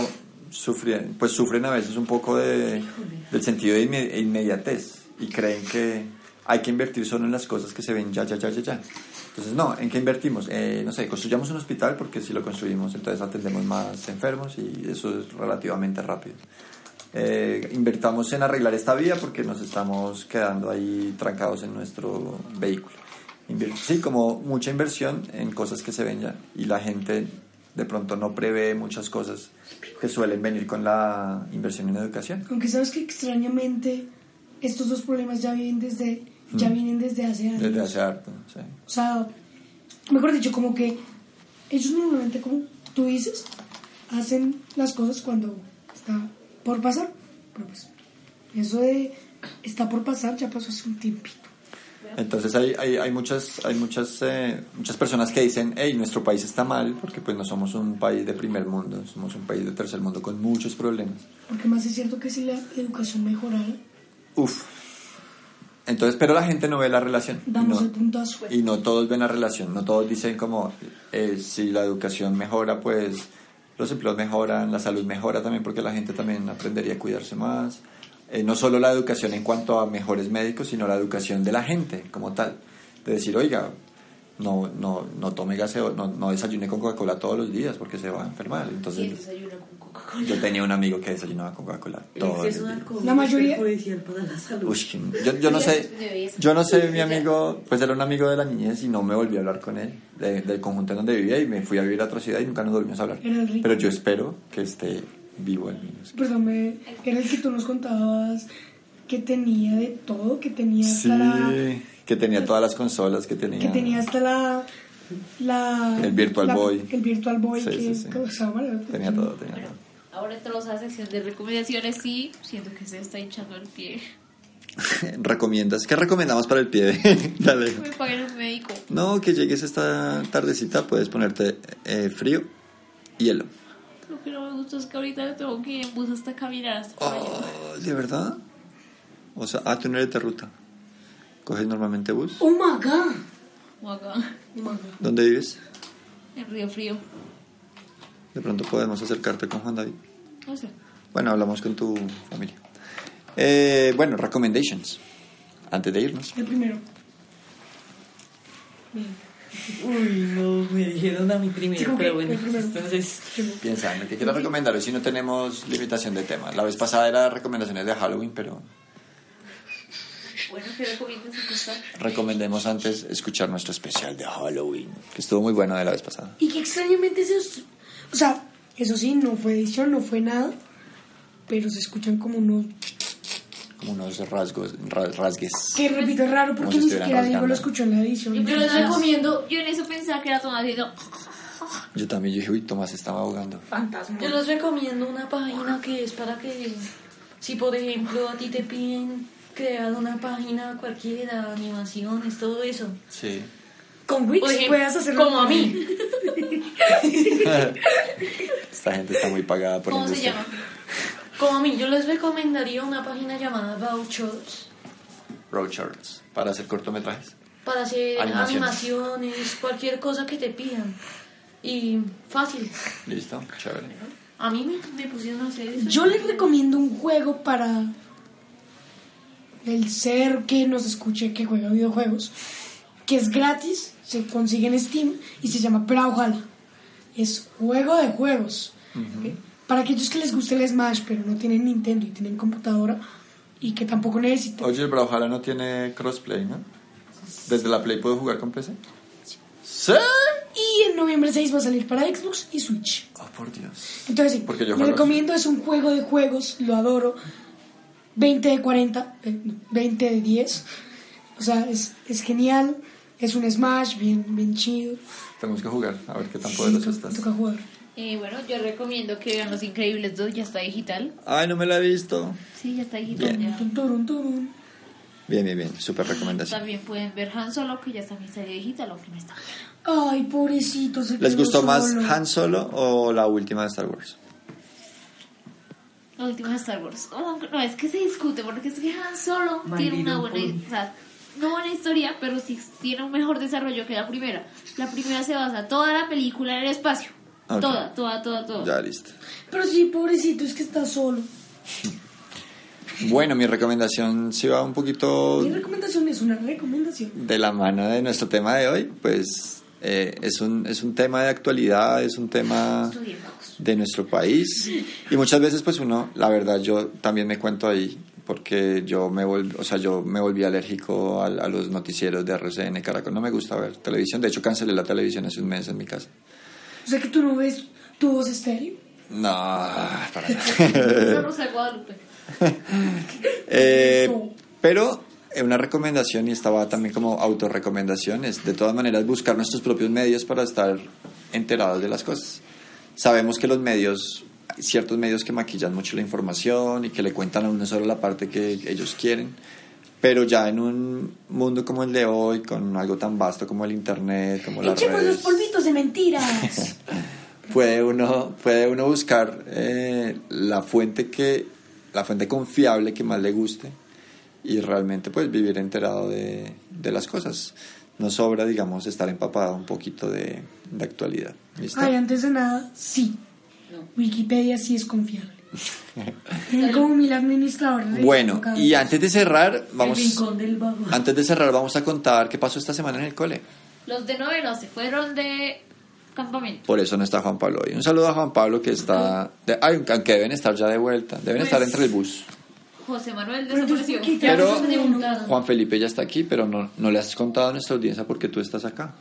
sufriendo, pues sufren a veces un poco de, del sentido de inme- inmediatez y creen que hay que invertir solo en las cosas que se ven ya, ya, ya, ya, ya. Entonces, no, ¿en qué invertimos? Eh, no sé, construyamos un hospital porque si lo construimos entonces atendemos más enfermos y eso es relativamente rápido. Eh, invertamos en arreglar esta vía porque nos estamos quedando ahí trancados en nuestro vehículo. Sí, como mucha inversión en cosas que se ven ya y la gente de pronto no prevé muchas cosas que suelen venir con la inversión en educación. aunque sabes que extrañamente estos dos problemas ya vienen desde, ya vienen desde hace años. Desde hace harto, sí. O sea, mejor dicho, como que ellos normalmente, como tú dices, hacen las cosas cuando está por pasar. Pero pues, eso de está por pasar ya pasó hace un tiempito. Entonces hay, hay, hay muchas, hay muchas, eh, muchas personas que dicen, hey, nuestro país está mal porque pues no somos un país de primer mundo, somos un país de tercer mundo con muchos problemas. Porque más es cierto que si la educación mejorara, Uf. Entonces, pero la gente no ve la relación. Damos no, el puntazo. y no todos ven la relación, no todos dicen como, eh, si la educación mejora, pues los empleos mejoran, la salud mejora también porque la gente también aprendería a cuidarse más. Eh, no solo la educación en cuanto a mejores médicos, sino la educación de la gente como tal. De decir, oiga, no, no, no tome gaseo, no, no desayune con Coca-Cola todos los días porque se va a enfermar. Entonces, desayuna con Coca-Cola. yo tenía un amigo que desayunaba con Coca-Cola El días. alcohol La mayoría- para la salud. Uy, yo, yo no sé, yo no sé, mi amigo, pues era un amigo de la niñez y no me volví a hablar con él, de- del conjunto en donde vivía y me fui a vivir a otra ciudad y nunca nos volvimos a hablar. Era el rico. Pero yo espero que esté vivo el niño. Perdón, me- era el que tú nos contabas que tenía de todo, que tenía hasta Sí, la... que tenía todas las consolas, que tenía... Que tenía hasta la... la El Virtual la- Boy. El Virtual Boy Sí, que sí, Mario. Tenía todo, tenía Bueno, todo. ahora entramos a la sección de recomendaciones y siento que se está hinchando el pie. ¿Recomiendas? ¿Qué recomendamos para el pie? Dale. Me paguen un médico. No, que llegues esta tardecita, puedes ponerte eh, frío y hielo. Lo que no me gusta es que ahorita tengo que ir en bus hasta caminar hasta. Oh, ¿De verdad? O sea, tú no eres de ruta. ¿Coges normalmente bus? Oh my god. ¿Dónde vives? en Río Frío. De pronto podemos acercarte con Juan David. No sé. Bueno, hablamos con tu familia. Eh, bueno, recommendations. Antes de irnos. El primero. Bien. Uy, no, me dijeron a mí primero, Sí, pero bueno, primero. entonces... Piensa que quieras recomendar. Hoy si no tenemos limitación de tema. La vez pasada era recomendaciones de Halloween, pero Bueno, ¿qué recomiendas acostar? recomendemos antes escuchar nuestro especial de Halloween, que estuvo muy bueno de la vez pasada. Y que extrañamente se... O sea, eso sí, no fue edición, no fue nada. Pero se escuchan como unos... como unos rasgos, ra- rasgues. Que repito, es raro porque ni siquiera Diego lo escuchó en la edición. Yo, Yo les recomiendo, yo en eso pensaba que era Tomás haciendo... Yo también yo dije, uy, Tomás estaba ahogando. Fantasma. yo les recomiendo una página que es para que, si por ejemplo a ti te piden crear una página cualquiera, animaciones, todo eso. Sí. Con Wix puedes hacerlo como a mí. Esta gente está muy pagada por ¿Cómo se llama? Como a mí, yo les recomendaría una página llamada Vouchers Road Shorts. Para hacer cortometrajes. para hacer Animaciones. animaciones, cualquier cosa que te pidan. Y fácil. Listo, chévere. A mí me, me pusieron a hacer eso. Yo les recomiendo un juego para el ser que nos escuche que juega videojuegos, que es gratis, se consigue en Steam y se llama Brawlhalla. Es juego de juegos. ¿ok? Para aquellos que les guste el Smash pero no tienen Nintendo y tienen computadora y que tampoco necesitan. Oye, el Brawlhalla no tiene crossplay, ¿no? ¿Desde la Play puedo jugar con PC? Sí. Y en noviembre 6 va a salir para Xbox y Switch. Oh, por Dios. Entonces, sí, Porque yo juego recomiendo, es un juego de juegos, lo adoro. 20 de 40, eh, no, 20 de 10. O sea, es, es genial. Es un Smash bien, bien chido. Tenemos que jugar, a ver qué tan Sí, poderoso to- estás. toca jugar. Eh, bueno, yo recomiendo que vean Los Increíbles 2, ya está digital. Ay, no me la he visto. Sí, ya está digital. Bien. ya. Bien, bien, bien. Súper recomendación. También pueden ver Han Solo, que ya también está digital, aunque no está. Ay, pobrecito. se ¿Les gustó más solo. Han Solo o la última de Star Wars? La última de Star Wars. Oh, no, es que se discute, porque es que Han Solo tiene una buena, o sea, no buena historia, pero sí tiene un mejor desarrollo que la primera. La primera se basa toda la película en el espacio. Ok. Toda, toda, toda, toda. Ya, listo. Pero sí, pobrecito, es que está solo. Bueno, mi recomendación sí va un poquito Mi recomendación es una recomendación. de la mano de nuestro tema de hoy. Pues eh, es, un, es un tema de actualidad, es un tema de nuestro país. Y muchas veces, pues uno, la verdad, yo también me cuento ahí, porque yo me, volví, o sea, yo me volví alérgico a, a los noticieros de RCN Caracol. No me gusta ver televisión. De hecho, cancelé la televisión hace un mes en mi casa. O sea que tú no ves tu voz estéreo. No, para nada. Guadalupe. Eh, pero una recomendación, y estaba también como autorrecomendación, es de todas maneras buscar nuestros propios medios para estar enterados de las cosas. Sabemos que los medios, ciertos medios que maquillan mucho la información y que le cuentan a uno solo la parte que ellos quieren, pero ya en un mundo como el de hoy, con algo tan vasto como el Internet, como las Echemos los redes, polvitos de mentiras. puede uno, puede uno buscar eh, la fuente que, la fuente confiable que más le guste y realmente pues vivir enterado de, de las cosas. No sobra, digamos, estar empapado un poquito de, de actualidad. ¿Listo? Ay, antes de nada, sí. Wikipedia sí es confiable. Como mil administradores. Bueno, y antes de cerrar, El vamos, rincón del vago. antes de cerrar, vamos a contar qué pasó esta semana en el cole. Los de noveno se fueron de campamento. Por eso no está Juan Pablo hoy. Un saludo a Juan Pablo que está, de, ay, aunque deben estar ya de vuelta, deben Pues, estar entre el bus. José Manuel desapareció. ¿por qué te Pero-? Juan Felipe ya está aquí, pero no, no le has contado a nuestra audiencia porque tú estás acá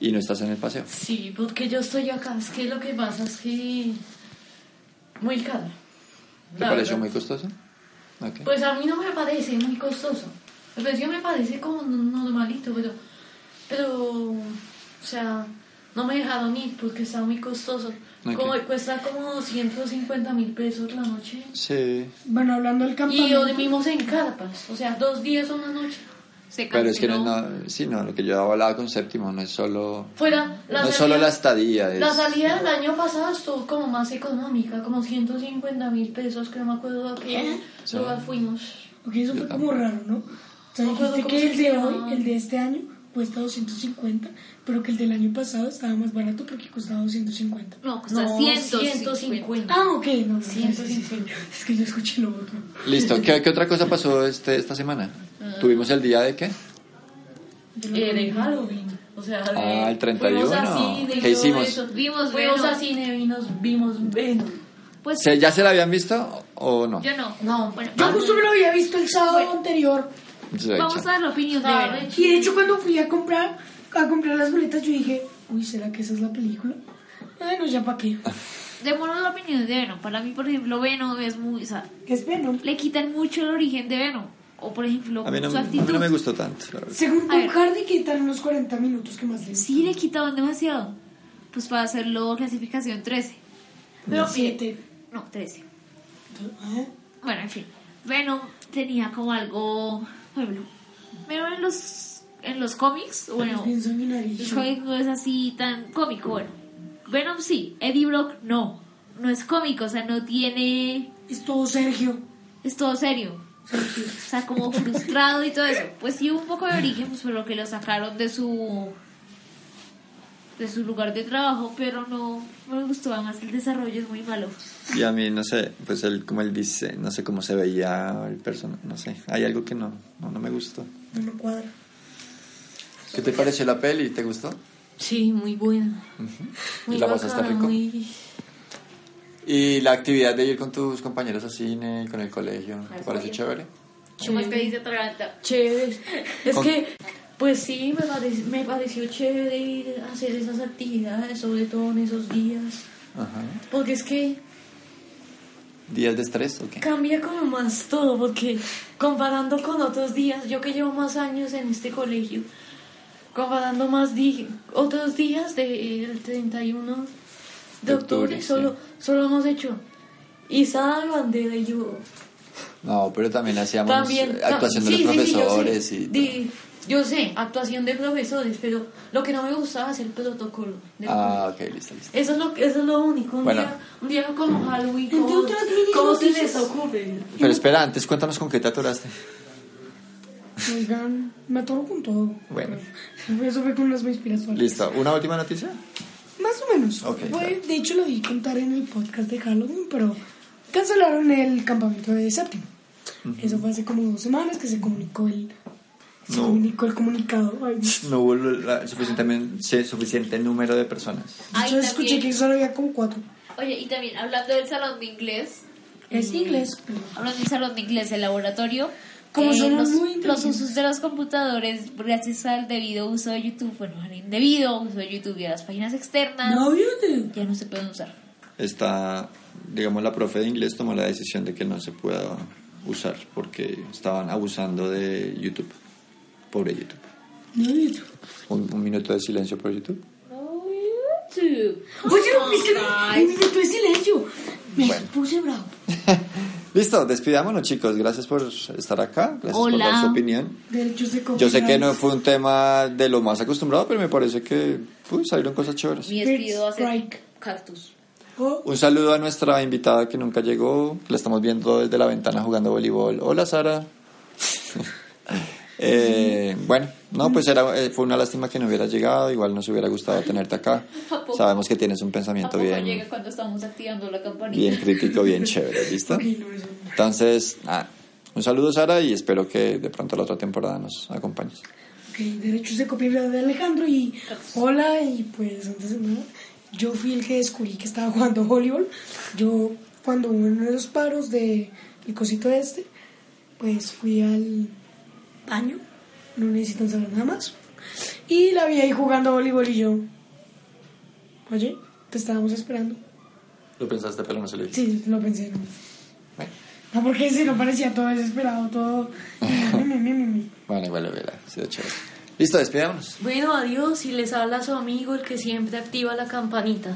y no estás en el paseo. Sí, porque yo estoy acá. Es que lo que pasa es que. Muy caro. ¿Te La pareció verdad. muy costoso? Ok. Pues a mí no me parece muy costoso. El precio me parece como normalito, pero. Pero. O sea, no me dejaron ir porque está muy costoso. Ok. Como, cuesta como 250 mil pesos la noche. Sí, Bueno, hablando del Y campamento. dormimos en carpas. O sea, dos días, una noche. Se pero es que no, canceló. no- sí, no, lo que yo hablaba con Séptimo no es solo, Fuera, la no es salida- solo la estadía, es, La salida del año pasado estuvo como más económica, como 150 mil pesos, que no me acuerdo a qué lugar fuimos. Ok, eso Yo fue como raro, ¿no? O sea, dijiste que el de hoy, el de este año, cuesta 250, pero que el del año pasado estaba más barato porque costaba 250. No, cuesta No, 150. 150. Ah, ok, no, no, 150. Es que yo escuché lo otro. Listo, ¿qué, qué otra cosa pasó este, esta semana? ¿Tuvimos el día de qué? Eh, de Halloween. O sea, de- Ah, el 31. fuimos a cine y ¿Qué hicimos? eso. Vimos Fuimos a cine y nos vimos Venom. Pues ¿Se- ¿Ya se la habían visto o no? yo no. No, Bueno, Yo justo me lo había visto el sábado Bueno. anterior. Vamos a dar la opinión de re Y de hecho cuando fui a comprar a comprar las boletas yo dije, uy, ¿será que esa es la película? Bueno, ya para qué. démonos la opinión de Venom. Para mí, por ejemplo, Venom es muy. O sea, Es Venom. le quitan mucho el origen de Venom. O, por ejemplo, A mí no, su a mí actitud. no me gustó tanto. Según Tom. Hardy, quitan unos 40 minutos que más le Sí, le quitaban demasiado. Pues para hacerlo clasificación 13. Pero mire, Siete. no, 13. Ajá. Bueno, en fin. Venom tenía como algo. Venom en los, en los cómics, bueno, los cómics no es así tan cómico. Bueno, Venom sí, Eddie Brock no. No es cómico, o sea, no tiene. Es todo Sergio. Es todo serio. O sea, como frustrado y todo eso. Pues sí, un poco de origen, pues por lo que lo sacaron de su. De su lugar de trabajo, pero no me gustó. Además, el desarrollo es muy malo. Y a mí, no sé, pues él, como él dice, no sé cómo se veía el personaje, no sé. Hay algo que no, no, no me gustó. No me cuadra. ¿Qué te pareció la peli? ¿Te gustó? Sí, muy buena. Muy ¿Y la pasaste bacana, rico? muy- ¿Y la actividad de ir con tus compañeros al cine, con el colegio, te parece chévere? ¿Cómo es que dice Atraganta? Chévere. Es Con- que, pues sí, me, parec- me pareció chévere ir a hacer esas actividades, sobre todo en esos días. Ajá. Porque es que ¿Días de estrés o qué? cambia como más todo, porque comparando con otros días, yo que llevo más años en este colegio, comparando más di- otros días del 31 de De octubre, octubre, solo, solo hemos hecho izada de bandera y yo No, pero también hacíamos también actuación de sí, los sí, sí, profesores y... Di- yo sé, actuación de profesores, pero lo que no me gustaba es el protocolo. del Ah, ok, listo, listo. Eso es lo, eso es lo único. Un, Bueno. día, un día como Halloween, Entre ¿cómo, otras mini cómo se les ocurre? Pero espera, antes cuéntanos con qué te atoraste. Oigan, me atoro con todo. Bueno. Eso fue con las me inspiración. Listo, ¿una última noticia? Más o menos. Ok, Fue- claro. De hecho, lo di contar en el podcast de Halloween, pero cancelaron el campamento de séptimo. Eso fue hace como dos semanas que se comunicó el, se No. comunicó el comunicado. Ay, No hubo la- suficientemente, sí, suficiente número de personas. Ay, yo escuché también. que solo había como cuatro. Oye, y también hablando del salón de inglés, Es inglés. hablando del salón de inglés, el laboratorio, Como eh, somos los, muy los usos de los computadores, gracias al debido uso de YouTube, bueno, al indebido uso de YouTube y a las páginas externas, No, YouTube. ya no se pueden usar. Está, digamos, la profe de inglés tomó la decisión de que no se pueda usar porque estaban abusando de YouTube. Pobre YouTube. No, YouTube. Un, un minuto de silencio por YouTube. No, YouTube. Oye, es que no, un minuto de silencio. Me Bueno. puse bravo. Listo, despidámonos chicos. Gracias por estar acá. Gracias por Hola. dar su opinión. Yo sé que no fue un tema de lo más acostumbrado, pero me parece que uy, salieron cosas chéveres. Mi despido va a ser cactus. Un saludo a nuestra invitada que nunca llegó. La estamos viendo desde la ventana jugando voleibol. Hola, Sara. Eh, bueno, no, pues era, eh, fue una lástima que no hubiera llegado. Igual nos hubiera gustado tenerte acá. Sabemos que tienes un pensamiento bien, llega cuando estamos activando la campanita. bien crítico, bien chévere. ¿Listo? Entonces, nada, un saludo, Sara, y espero que de pronto la otra temporada nos acompañes. Ok, derechos de copyright de Alejandro y hola y pues antes de nada yo fui el que descubrí que estaba jugando voleibol yo cuando hubo uno de los paros de el cosito este pues fui al baño no necesitan saber nada más y la vi ahí jugando voleibol y yo oye te estábamos esperando Lo pensaste, pero no se lo dije. sí lo pensé no, Bueno, no porque si no parecía todo desesperado todo mi. bueno, igual hubiera sido chévere. Listo, despidámonos. Bueno, adiós. Y les habla su amigo, el que siempre activa la campanita.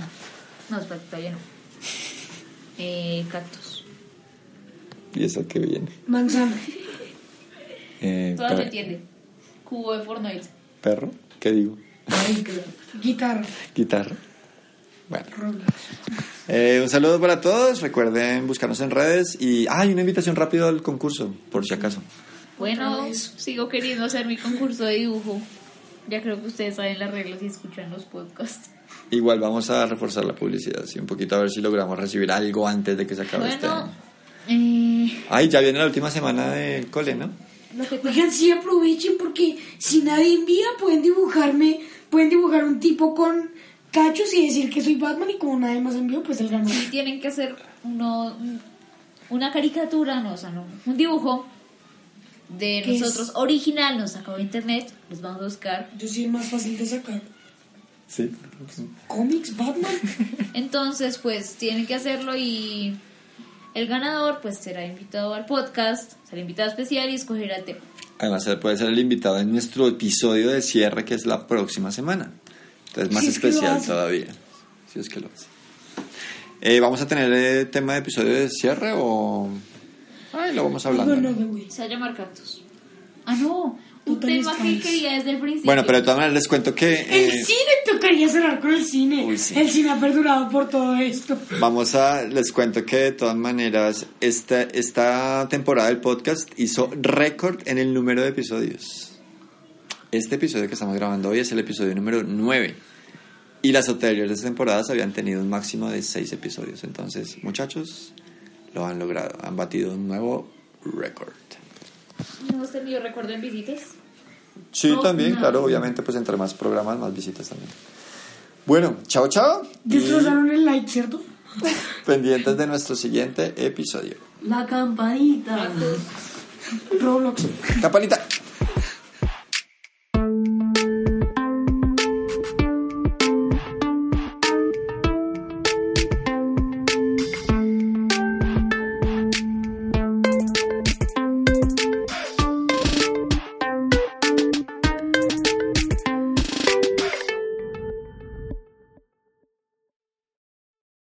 No, espera, todavía no. Eh, cactus. Y eso que viene. manzana Eh, Todavía per- entiende. Cubo de Fortnite. ¿Perro? ¿Qué digo? guitarra Guitarra. Bueno. Eh, un saludo para todos. Recuerden buscarnos en redes. Y hay una invitación rápido al concurso, por si acaso. Bueno, sigo queriendo hacer mi concurso de dibujo. Ya creo que ustedes saben las reglas y escuchan los podcasts. Igual vamos a reforzar la publicidad, sí, un poquito a ver si logramos recibir algo antes de que se acabe este Bueno, año. eh, Ay, ya viene la última semana del cole, ¿no? Lo que Oigan, sí aprovechen porque si nadie envía pueden dibujarme, pueden dibujar un tipo con cachos y decir que soy Batman y como nadie más envió, pues él ganó. sí tienen que hacer uno, un- una caricatura, no, o sea, no, un dibujo de nosotros original, nos sacó de internet, los vamos a buscar. Yo soy el más fácil de sacar. Sí. Cómics, Batman. Entonces, pues tienen que hacerlo y el ganador pues será invitado al podcast, será invitado especial y escogerá el tema. Además, él puede ser el invitado en nuestro episodio de cierre, que es la próxima semana. Entonces, más Si es especial todavía. Si es que lo hace. Eh, ¿Vamos a tener eh, tema de episodio de cierre o.? Ay, lo vamos hablando. No, ¿no? no, no, güey. Se va a llamar Cactus. Ah, no, un tema que quería desde el principio. Bueno, pero de todas maneras les cuento que. eh, El cine tocaría cerrar con el cine. Uy, sí. El cine ha perdurado por todo esto. Vamos a, les cuento que de todas maneras esta, esta temporada del podcast hizo récord en el número de episodios. Este episodio que estamos grabando hoy es el episodio número 9. Y las anteriores temporadas habían tenido un máximo de 6 episodios. Entonces, muchachos, lo han logrado. Han batido un nuevo récord. ¿No hemos tenido recuerdo en visitas? Sí, No, también, no. claro. Obviamente, pues entre más programas, más visitas también. Bueno, chao, chao. Y Destrozaron el like, ¿cierto? pendientes de nuestro siguiente episodio. La campanita. Roblox. Campanita.